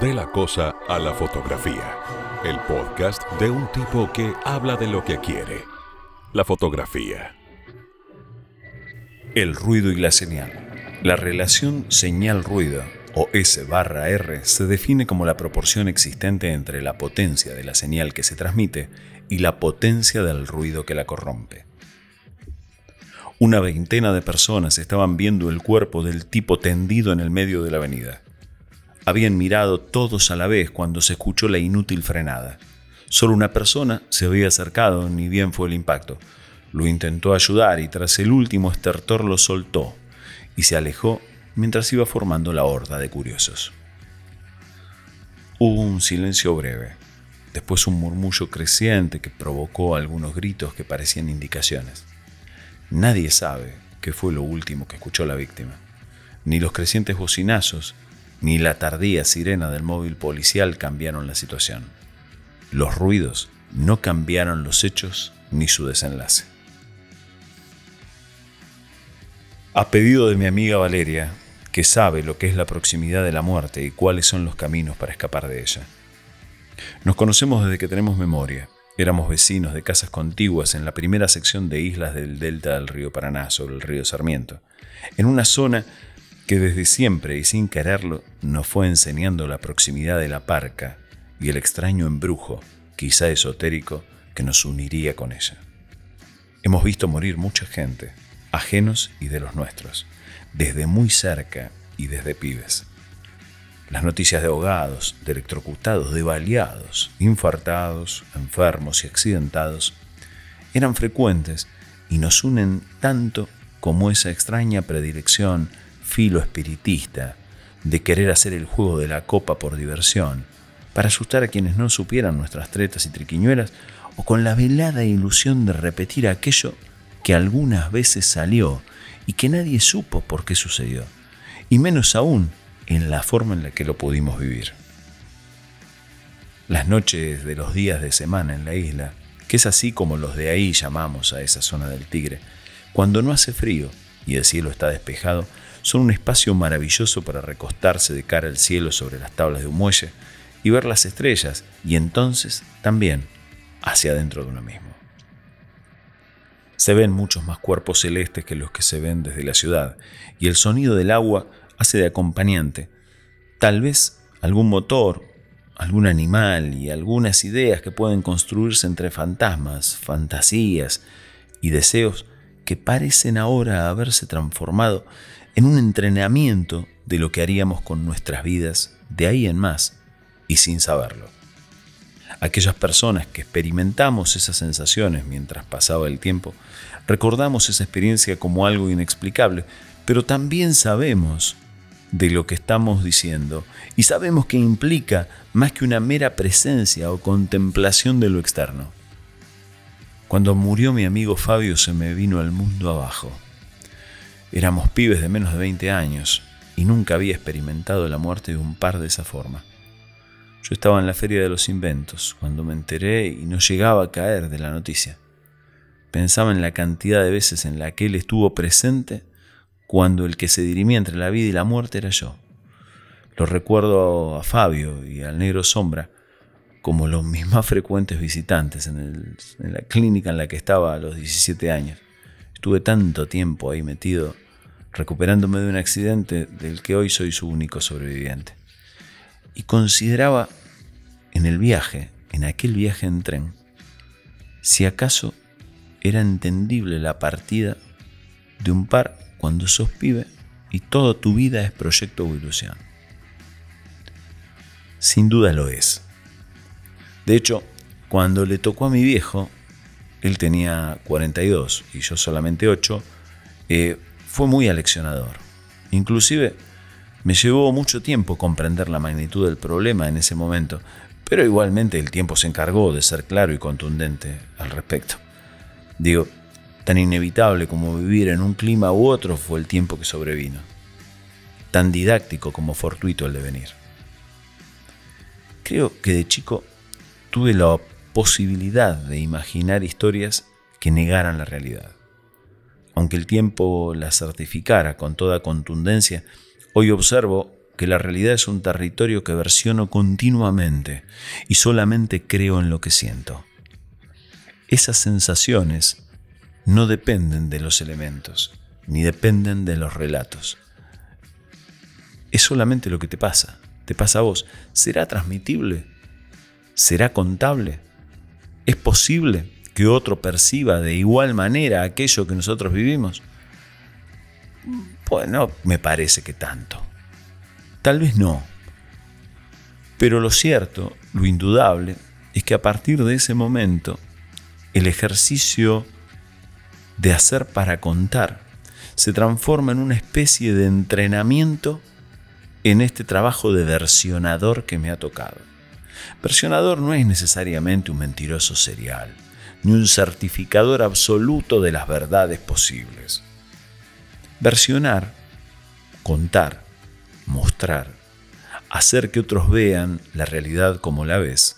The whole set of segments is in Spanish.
De la cosa a la fotografía. El podcast de un tipo que habla de lo que quiere. La fotografía. El ruido y la señal. La relación señal-ruido, o S barra R, se define como la proporción existente entre la potencia de la señal que se transmite y la potencia del ruido que la corrompe. Una veintena de personas estaban viendo el cuerpo del tipo tendido en el medio de la avenida. Habían mirado todos a la vez cuando se escuchó la inútil frenada. Solo una persona se había acercado, ni bien fue el impacto. Lo intentó ayudar y tras el último estertor lo soltó y se alejó mientras iba formando la horda de curiosos. Hubo un silencio breve, después un murmullo creciente que provocó algunos gritos que parecían indicaciones. Nadie sabe qué fue lo último que escuchó la víctima, ni los crecientes bocinazos ni la tardía sirena del móvil policial cambiaron la situación. Los ruidos no cambiaron los hechos ni su desenlace. A pedido de mi amiga Valeria, que sabe lo que es la proximidad de la muerte y cuáles son los caminos para escapar de ella. Nos conocemos desde que tenemos memoria. Éramos vecinos de casas contiguas en la primera sección de islas del delta del río Paraná, sobre el río Sarmiento, en una zona que desde siempre y sin quererlo nos fue enseñando la proximidad de la parca y el extraño embrujo, quizá esotérico, que nos uniría con ella. Hemos visto morir mucha gente, ajenos y de los nuestros, desde muy cerca y desde pibes. Las noticias de ahogados, de electrocutados, de baleados, infartados, enfermos y accidentados eran frecuentes y nos unen tanto como esa extraña predilección filo espiritista de querer hacer el juego de la copa por diversión, para asustar a quienes no supieran nuestras tretas y triquiñuelas, o con la velada ilusión de repetir aquello que algunas veces salió y que nadie supo por qué sucedió, y menos aún en la forma en la que lo pudimos vivir. Las noches de los días de semana en la isla, que es así como los de ahí llamamos a esa zona del Tigre, cuando no hace frío y el cielo está despejado, son un espacio maravilloso para recostarse de cara al cielo sobre las tablas de un muelle y ver las estrellas y entonces también hacia adentro de uno mismo. Se ven muchos más cuerpos celestes que los que se ven desde la ciudad y el sonido del agua hace de acompañante. Tal vez algún motor, algún animal y algunas ideas que pueden construirse entre fantasmas, fantasías y deseos que parecen ahora haberse transformado en un entrenamiento de lo que haríamos con nuestras vidas de ahí en más y sin saberlo. Aquellas personas que experimentamos esas sensaciones mientras pasaba el tiempo, recordamos esa experiencia como algo inexplicable, pero también sabemos de lo que estamos diciendo y sabemos que implica más que una mera presencia o contemplación de lo externo. Cuando murió mi amigo Fabio se me vino al mundo abajo. Éramos pibes de menos de 20 años y nunca había experimentado la muerte de un par de esa forma. Yo estaba en la Feria de los Inventos cuando me enteré y no llegaba a caer de la noticia. Pensaba en la cantidad de veces en la que él estuvo presente cuando el que se dirimía entre la vida y la muerte era yo. Lo recuerdo a Fabio y al negro Sombra como los mis más frecuentes visitantes en, en la clínica en la que estaba a los 17 años. Estuve tanto tiempo ahí metido, recuperándome de un accidente del que hoy soy su único sobreviviente. Y consideraba en el viaje, en aquel viaje en tren, si acaso era entendible la partida de un par cuando sos pibe y toda tu vida es proyecto o ilusión. Sin duda lo es. De hecho, cuando le tocó a mi viejo, él tenía 42 y yo solamente 8, eh, fue muy aleccionador. Inclusive me llevó mucho tiempo comprender la magnitud del problema en ese momento, pero igualmente el tiempo se encargó de ser claro y contundente al respecto. Digo, tan inevitable como vivir en un clima u otro fue el tiempo que sobrevino, tan didáctico como fortuito el devenir. Creo que de chico tuve la posibilidad de imaginar historias que negaran la realidad. Aunque el tiempo la certificara con toda contundencia, hoy observo que la realidad es un territorio que versiono continuamente y solamente creo en lo que siento. Esas sensaciones no dependen de los elementos, ni dependen de los relatos. Es solamente lo que te pasa, te pasa a vos. ¿Será transmitible? ¿Será contable? ¿Es posible que otro perciba de igual manera aquello que nosotros vivimos? Pues no me parece que tanto. Tal vez no. Pero lo cierto, lo indudable, es que a partir de ese momento, el ejercicio de hacer para contar se transforma en una especie de entrenamiento en este trabajo de versionador que me ha tocado. Versionador no es necesariamente un mentiroso serial, ni un certificador absoluto de las verdades posibles. Versionar, contar, mostrar, hacer que otros vean la realidad como la ves,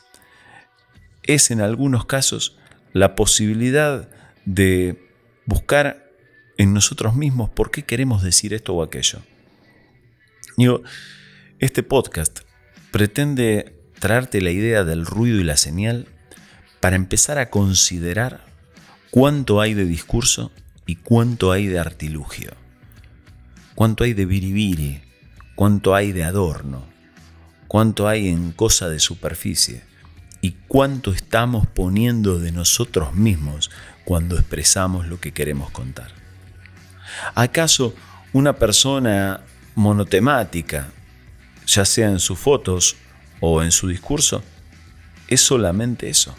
es en algunos casos la posibilidad de buscar en nosotros mismos por qué queremos decir esto o aquello. este podcast pretende traerte la idea del ruido y la señal para empezar a considerar cuánto hay de discurso y cuánto hay de artilugio, cuánto hay de biribiri, cuánto hay de adorno, cuánto hay en cosa de superficie y cuánto estamos poniendo de nosotros mismos cuando expresamos lo que queremos contar. ¿Acaso una persona monotemática, ya sea en sus fotos o en su discurso, es solamente eso?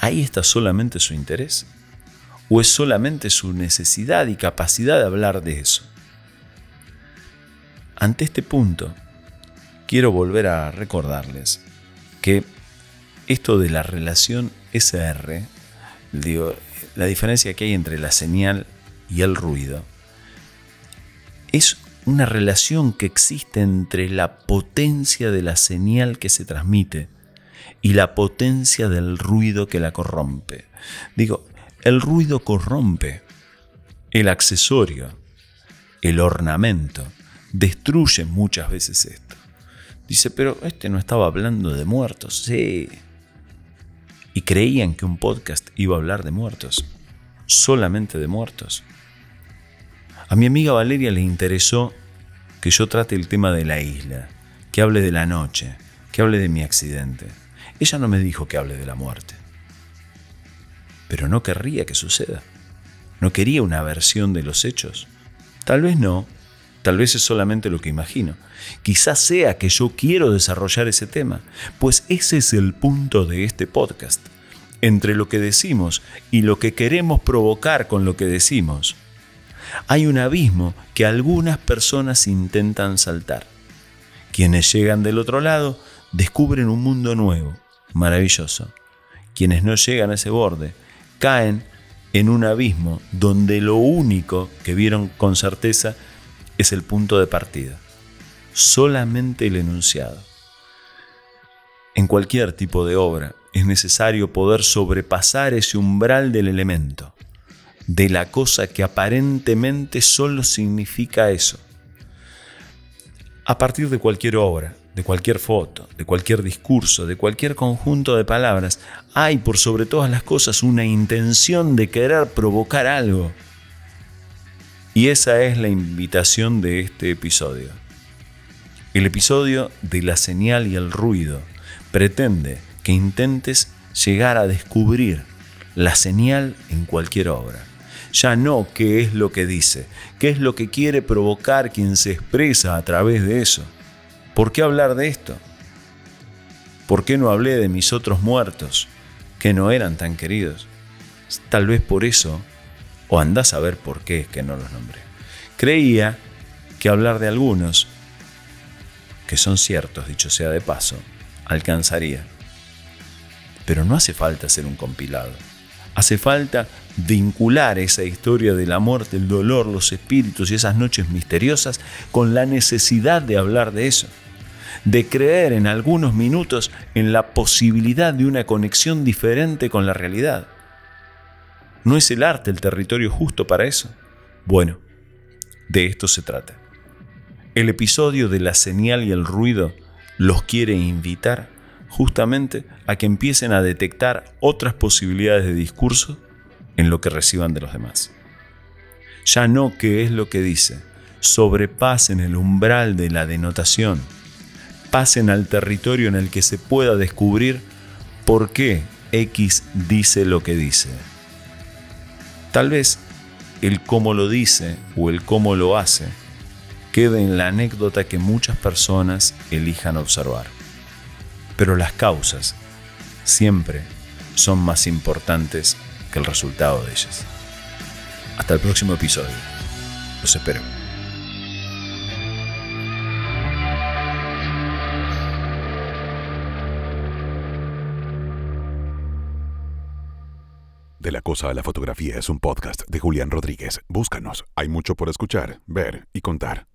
¿Ahí está solamente su interés? ¿O es solamente su necesidad y capacidad de hablar de eso? Ante este punto, quiero volver a recordarles que esto de la relación SR, digo, la diferencia que hay entre la señal y el ruido, es una relación que existe entre la potencia de la señal que se transmite y la potencia del ruido que la corrompe. Digo, el ruido corrompe, el accesorio, el ornamento, destruye muchas veces esto. Dice, pero este no estaba hablando de muertos, sí. Y creían que un podcast iba a hablar de muertos, solamente de muertos. A mi amiga Valeria le interesó que yo trate el tema de la isla, que hable de la noche, que hable de mi accidente. Ella no me dijo que hable de la muerte. Pero no querría que suceda. No quería una versión de los hechos. Tal vez no, Tal vez es solamente lo que imagino. Quizás sea que yo quiero desarrollar ese tema, pues ese es el punto de este podcast. Entre lo que decimos y lo que queremos provocar con lo que decimos, hay un abismo que algunas personas intentan saltar. Quienes llegan del otro lado descubren un mundo nuevo, maravilloso. Quienes no llegan a ese borde caen en un abismo donde lo único que vieron con certeza es el punto de partida, solamente el enunciado. En cualquier tipo de obra es necesario poder sobrepasar ese umbral del elemento, de la cosa que aparentemente solo significa eso. A partir de cualquier obra, de cualquier foto, de cualquier discurso, de cualquier conjunto de palabras, hay por sobre todas las cosas una intención de querer provocar algo y esa es la invitación de este episodio. El episodio de la señal y el ruido pretende que intentes llegar a descubrir la señal en cualquier obra. Ya no qué es lo que dice, qué es lo que quiere provocar quien se expresa a través de eso. ¿Por qué hablar de esto? ¿Por qué no hablé de mis otros muertos, que no eran tan queridos? Tal vez por eso o andás a ver por qué es que no los nombré. Creía que hablar de algunos, que son ciertos, dicho sea de paso, alcanzaría. Pero no hace falta hacer un compilado. Hace falta vincular esa historia de la muerte, el dolor, los espíritus y esas noches misteriosas con la necesidad de hablar de eso. De creer en algunos minutos en la posibilidad de una conexión diferente con la realidad ¿No es el arte el territorio justo para eso? Bueno, de esto se trata. El episodio de la señal y el ruido los quiere invitar justamente a que empiecen a detectar otras posibilidades de discurso en lo que reciban de los demás. Ya no qué es lo que dice, sobrepasen el umbral de la denotación, pasen al territorio en el que se pueda descubrir por qué X dice lo que dice. Tal vez el cómo lo dice o el cómo lo hace quede en la anécdota que muchas personas elijan observar. Pero las causas siempre son más importantes que el resultado de ellas. Hasta el próximo episodio. Los espero. De la cosa a la fotografía es un podcast de Julián Rodríguez. Búscanos, hay mucho por escuchar, ver y contar.